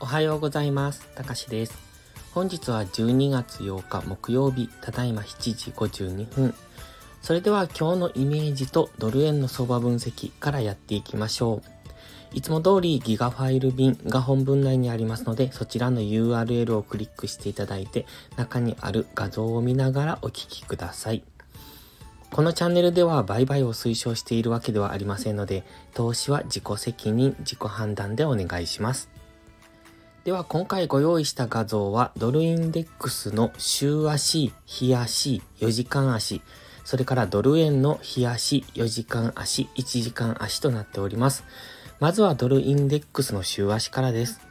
おはようございます。たかしです。本日は12月8日木曜日、ただいま7時52分。それでは今日のイメージとドル円の相場分析からやっていきましょう。いつも通りギガファイル便が本文内にありますので、そちらの URL をクリックしていただいて、中にある画像を見ながらお聞きください。このチャンネルでは売買を推奨しているわけではありませんので、投資は自己責任、自己判断でお願いします。では今回ご用意した画像はドルインデックスの週足、日足、4時間足、それからドル円の日足、4時間足、1時間足となっております。まずはドルインデックスの週足からです。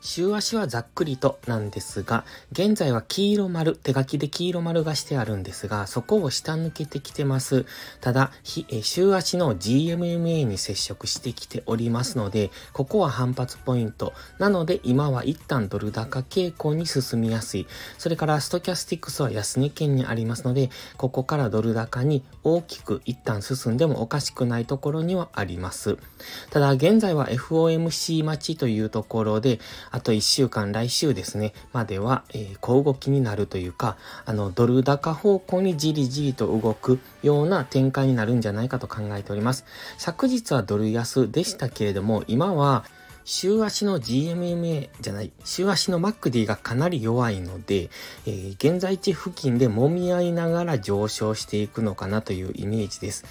週足はざっくりとなんですが、現在は黄色丸、手書きで黄色丸がしてあるんですが、そこを下抜けてきてます。ただ、週足の GMMA に接触してきておりますので、ここは反発ポイント。なので、今は一旦ドル高傾向に進みやすい。それから、ストキャスティックスは安値圏にありますので、ここからドル高に大きく一旦進んでもおかしくないところにはあります。ただ、現在は FOMC 待ちというところで、あと1週間、来週ですね、までは、えー小動きになるというか、あの、ドル高方向にじりじりと動くような展開になるんじゃないかと考えております。昨日はドル安でしたけれども、今は、週足の GMMA じゃない、週足の MacD がかなり弱いので、えー現在地付近で揉み合いながら上昇していくのかなというイメージです。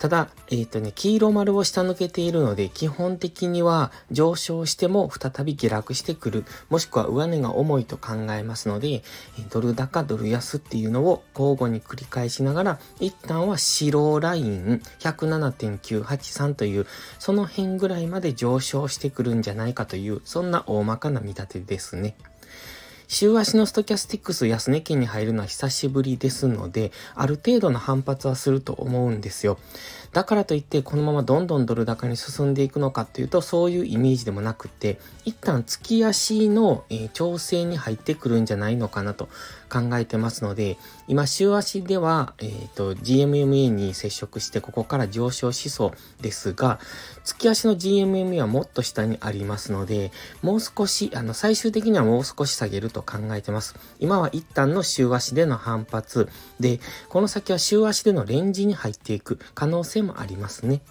ただ、えっ、とね、黄色丸を下抜けているので、基本的には上昇しても再び下落してくる、もしくは上値が重いと考えますので、ドル高、ドル安っていうのを交互に繰り返しながら、一旦は白ライン107.983という、その辺ぐらいまで上昇してくるんじゃないかという、そんな大まかな見立てですね。週足のストキャスティックス安値県に入るのは久しぶりですので、ある程度の反発はすると思うんですよ。だからといって、このままどんどんドル高に進んでいくのかっていうと、そういうイメージでもなくて、一旦月足の、えー調整に入ってくるんじゃないのかなと考えてますので、今週足では、えっ、と、GMMA に接触して、ここから上昇しそうですが、月足の GMMA はもっと下にありますので、もう少し、あの、最終的にはもう少し下げると考えてます。今は一旦の週足での反発で、この先は週足でのレンジに入っていく可能性もありますね。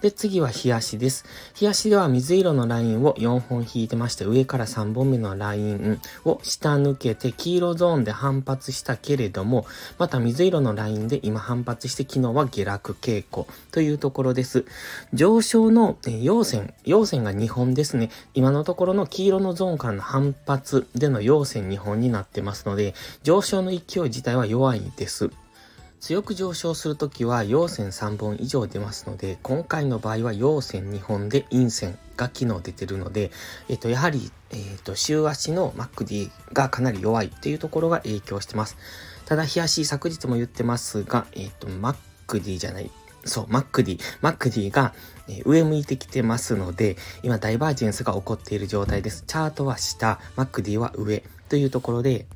で、次は日足です。日足では水色のラインを4本引いてまして、上から3本目のラインを下抜けて、黄色ゾーンで反発したけれども、また水色のラインで今反発して、昨日は下落傾向というところです。上昇のえ陽線、陽線が2本ですね。今のところの黄色のゾーンからの反発での陽線2本になってますので、上昇の勢い自体は弱いです。強く上昇するときは陽線3本以上出ますので、今回の場合は陽線2本で陰線が昨日出てるので、えっと、やはり、えっと、週足の MacD がかなり弱いっていうところが影響してます。ただ、日足、昨日も言ってますが、えっと、MacD じゃない、そう、MacD、MacD が、上向いてきてますので、今ダイバージェンスが起こっている状態です。チャートは下、MacD は上というところで、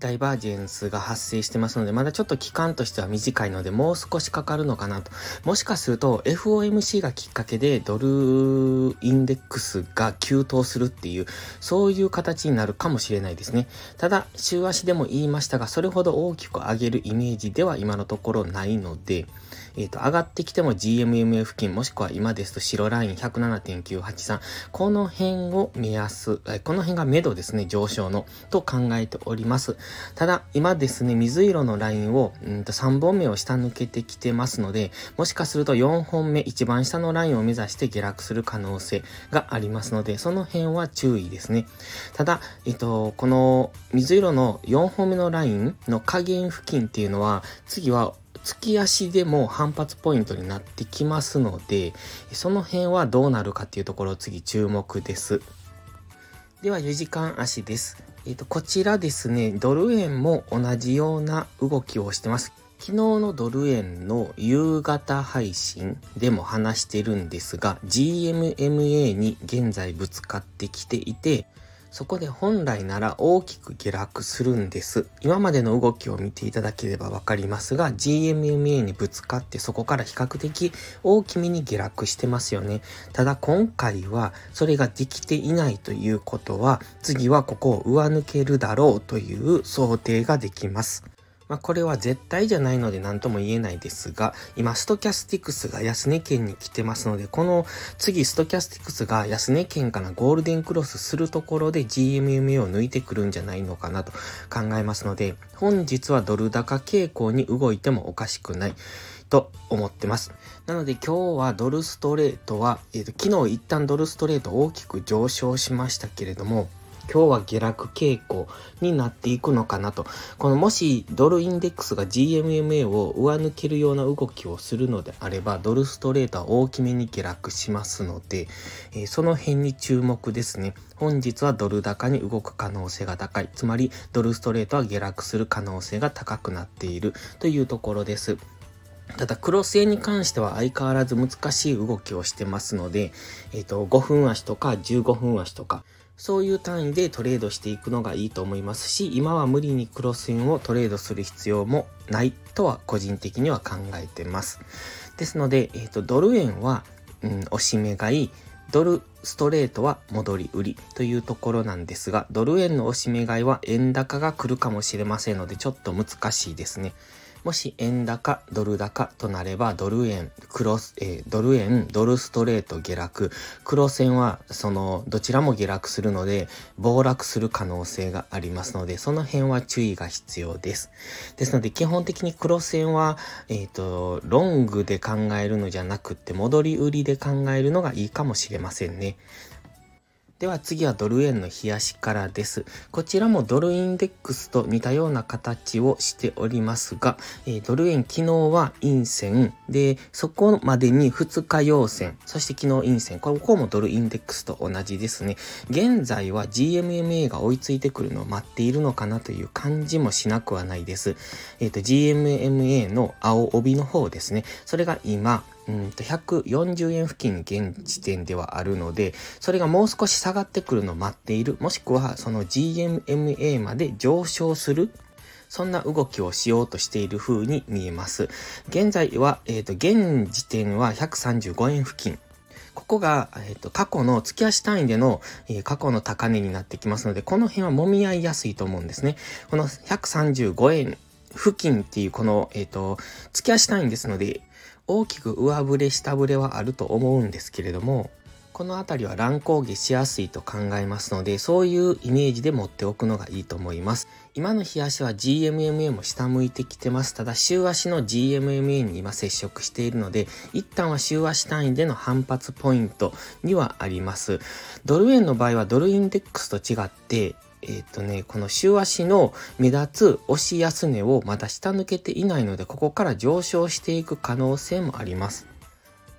ダイバージェンスが発生してますので、まだちょっと期間としては短いので、もう少しかかるのかなと。もしかすると、FOMC がきっかけで、ドルインデックスが急騰するっていう、そういう形になるかもしれないですね。ただ、週足でも言いましたが、それほど大きく上げるイメージでは今のところないので、えっ、と、上がってきても GMMA 付近、もしくは今ですと白ライン107.983、この辺を目安、この辺が目処ですね、上昇の、と考えております。ただ、今ですね、水色のラインを、うんと3本目を下抜けてきてますので、もしかすると4本目、一番下のラインを目指して下落する可能性がありますので、その辺は注意ですね。ただ、えっと、この水色の4本目のラインの下限付近っていうのは、次は月足でも反発ポイントになってきますので、その辺はどうなるかっていうところを次注目です。では4時間足です。えっ、と、こちらですね、ドル円も同じような動きをしてます。昨日のドル円の夕方配信でも話してるんですが、GMMA に現在ぶつかってきていて、そこで本来なら大きく下落するんです。今までの動きを見ていただければわかりますが、GMMA にぶつかってそこから比較的大きめに下落してますよね。ただ今回はそれができていないということは、次はここを上抜けるだろうという想定ができます。まあ、これは絶対じゃないので何とも言えないですが、今、ストキャスティクスが安値県に来てますので、この次、ストキャスティクスが安値県からゴールデンクロスするところで GMMA を抜いてくるんじゃないのかなと考えますので、本日はドル高傾向に動いてもおかしくない。と思ってます。なので今日はドルストレートは、えっ、ー、と、昨日一旦ドルストレート大きく上昇しましたけれども、今日は下落傾向になっていくのかなと。このもしドルインデックスが GMMA を上抜けるような動きをするのであれば、ドルストレートは大きめに下落しますので、えー、その辺に注目ですね。本日はドル高に動く可能性が高い。つまり、ドルストレートは下落する可能性が高くなっているというところです。ただ、クロス円に関しては相変わらず難しい動きをしてますので、えっ、ー、と、5分足とか15分足とか、そういう単位でトレードしていくのがいいと思いますし、今は無理にクロスインをトレードする必要もないとは個人的には考えてます。ですので、えっ、ー、と、ドル円は、うん、押し目買い、ドルストレートは戻り売りというところなんですが、ドル円の押し目買いは円高が来るかもしれませんので、ちょっと難しいですね。もし円高、ドル高となれば、ドル円、クロス、えー、ドル円、ドルストレート下落、黒線は、その、どちらも下落するので、暴落する可能性がありますので、その辺は注意が必要です。ですので、基本的に黒線は、えっ、ー、と、ロングで考えるのじゃなくって、戻り売りで考えるのがいいかもしれませんね。では次はドル円の冷やしからです。こちらもドルインデックスと似たような形をしておりますが、えー、ドル円昨日は陰線で、そこまでに2日陽線、そして昨日陰線、ここもドルインデックスと同じですね。現在は GMMA が追いついてくるのを待っているのかなという感じもしなくはないです。えっ、ー、と、GMMA の青帯の方ですね。それが今、うんと140円付近現時点ではあるので、それがもう少し下がってくるのを待っている、もしくはその GMMA まで上昇するそんな動きをしようとしている風に見えます。現在は、えっ、ー、と、現時点は135円付近。ここが、えっ、ー、と、過去の月足単位での、えー、過去の高値になってきますので、この辺は揉み合いやすいと思うんですね。この135円付近っていうこの、えっ、と、月足単位ですので、大きく上振れ下振れはあると思うんですけれども、この辺りは乱高下しやすいと考えますので、そういうイメージで持っておくのがいいと思います。今の日足は GMMA も下向いてきてます。ただ週足の GMMA に今接触しているので、一旦は週足単位での反発ポイントにはあります。ドル円の場合はドルインデックスと違って、えっ、ー、とね、この週足の目立つ押し安値をまだ下抜けていないので、ここから上昇していく可能性もあります。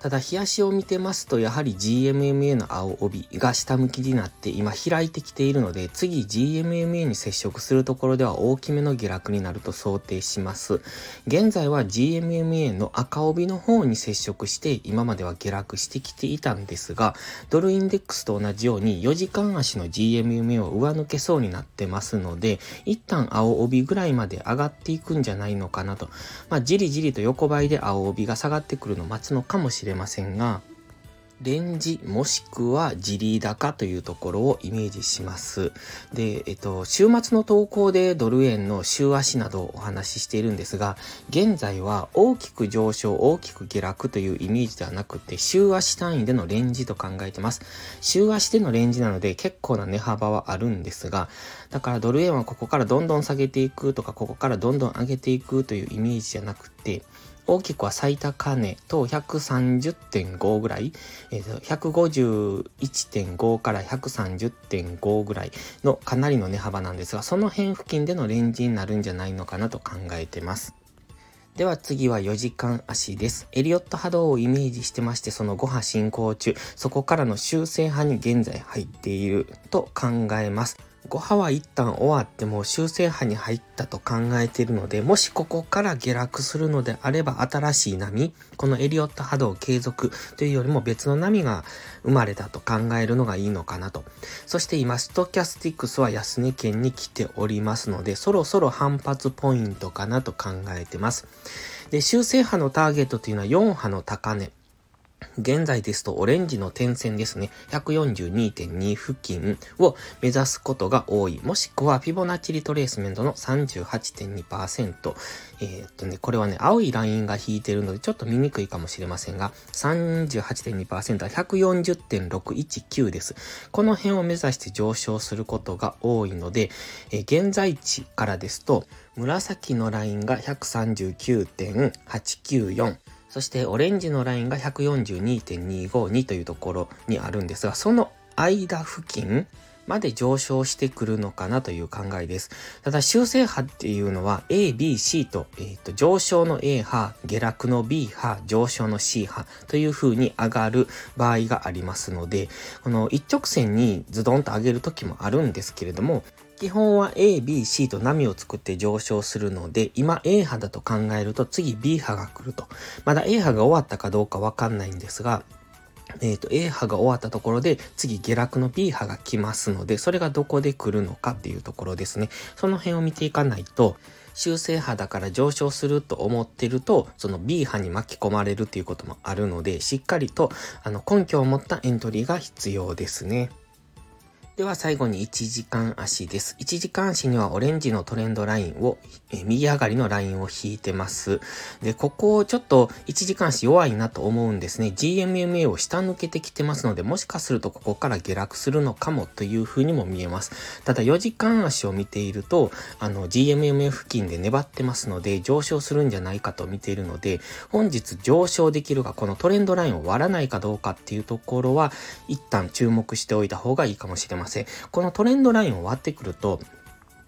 ただ、日足を見てますと、やはり GMMA の青帯が下向きになって今開いてきているので、次 GMMA に接触するところでは大きめの下落になると想定します。現在は GMMA の赤帯の方に接触して、今までは下落してきていたんですが、ドルインデックスと同じように4時間足の GMMA を上抜けそうになってますので、一旦青帯ぐらいまで上がっていくんじゃないのかなと。まあ、じりじりと横ばいで青帯が下がってくるのを待つのかもしれれませんが、レンジもしくはジリ高というところをイメージします。で、えっと、週末の投稿でドル円の週足などをお話ししているんですが、現在は大きく上昇、大きく下落というイメージではなくて、週足単位でのレンジと考えてます。週足でのレンジなので結構な値幅はあるんですが、だからドル円はここからどんどん下げていくとか、ここからどんどん上げていくというイメージじゃなくて、大きくは最高値と130.5ぐらい、えー、151.5から130.5ぐらいのかなりの値幅なんですが、その辺付近でのレンジになるんじゃないのかなと考えてます。では次は4時間足です。エリオット波動をイメージしてまして、その5波進行中、そこからの修正波に現在入っていると考えます。5波は一旦終わっても修正波に入ったと考えているので、もしここから下落するのであれば新しい波、このエリオット波動継続というよりも別の波が生まれたと考えるのがいいのかなと。そして今、ストキャスティックスは安値圏に来ておりますので、そろそろ反発ポイントかなと考えてます。で、修正波のターゲットというのは4波の高値。現在ですとオレンジの点線ですね、142.2付近を目指すことが多い。もしくはフィボナッチリトレースメントの38.2%。えー、っとね、これはね、青いラインが引いてるのでちょっと見にくいかもしれませんが、38.2%は140.619です。この辺を目指して上昇することが多いので、えー、現在地からですと、紫のラインが139.894。そしてオレンジのラインが142.252というところにあるんですが、その間付近まで上昇してくるのかなという考えです。ただ修正波っていうのは A、B、C と,、えー、と上昇の A 波、下落の B 波、上昇の C 波という風に上がる場合がありますので、この一直線にズドンと上げる時もあるんですけれども、基本は A、B、C と波を作って上昇するので、今 A 波だと考えると次 B 波が来ると。まだ A 波が終わったかどうかわかんないんですが、えっ、ー、と、A 波が終わったところで、次下落の B 波が来ますので、それがどこで来るのかっていうところですね。その辺を見ていかないと、修正波だから上昇すると思ってると、その B 波に巻き込まれるっていうこともあるので、しっかりと、あの、根拠を持ったエントリーが必要ですね。では最後に1時間足です。1時間足にはオレンジのトレンドラインを、え右上がりのラインを引いてます。で、ここちょっと1時間足弱いなと思うんですね。GMMA を下抜けてきてますので、もしかするとここから下落するのかもという風にも見えます。ただ4時間足を見ていると、あの GMMA 付近で粘ってますので、上昇するんじゃないかと見ているので、本日上昇できるが、このトレンドラインを割らないかどうかっていうところは、一旦注目しておいた方がいいかもしれません。せん。このトレンドラインを割ってくると、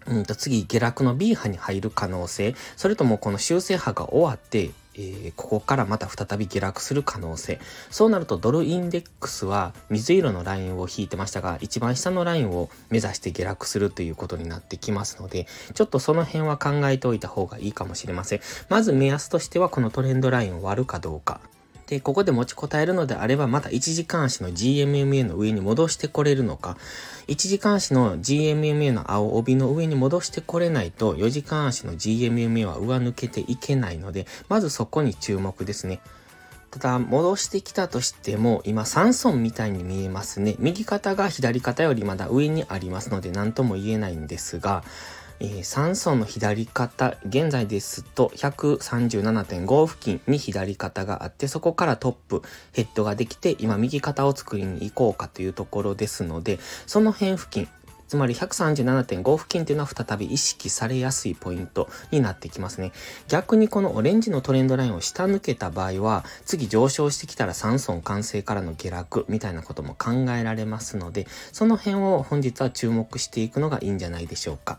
うんと次、下落の B 波に入る可能性、それともこの修正波が終わって、えー、ここからまた再び下落する可能性。そうなるとドルインデックスは水色のラインを引いてましたが、一番下のラインを目指して下落するということになってきますので、ちょっとその辺は考えておいた方がいいかもしれません。まず目安としてはこのトレンドラインを割るかどうか。で、ここで持ちこたえるのであれば、また1時間足の GMMA の上に戻してこれるのか、1時間足の GMMA の青帯の上に戻してこれないと、4時間足の GMMA は上抜けていけないので、まずそこに注目ですね。ただ、戻してきたとしても、今3損みたいに見えますね。右肩が左肩よりまだ上にありますので、何とも言えないんですが、えー、3層の左肩、現在ですと137.5付近に左肩があって、そこからトップ、ヘッドができて、今右肩を作りに行こうかというところですので、その辺付近、つまり137.5付近っていうのは再び意識されやすいポイントになってきますね。逆にこのオレンジのトレンドラインを下抜けた場合は、次上昇してきたら3層完成からの下落みたいなことも考えられますので、その辺を本日は注目していくのがいいんじゃないでしょうか。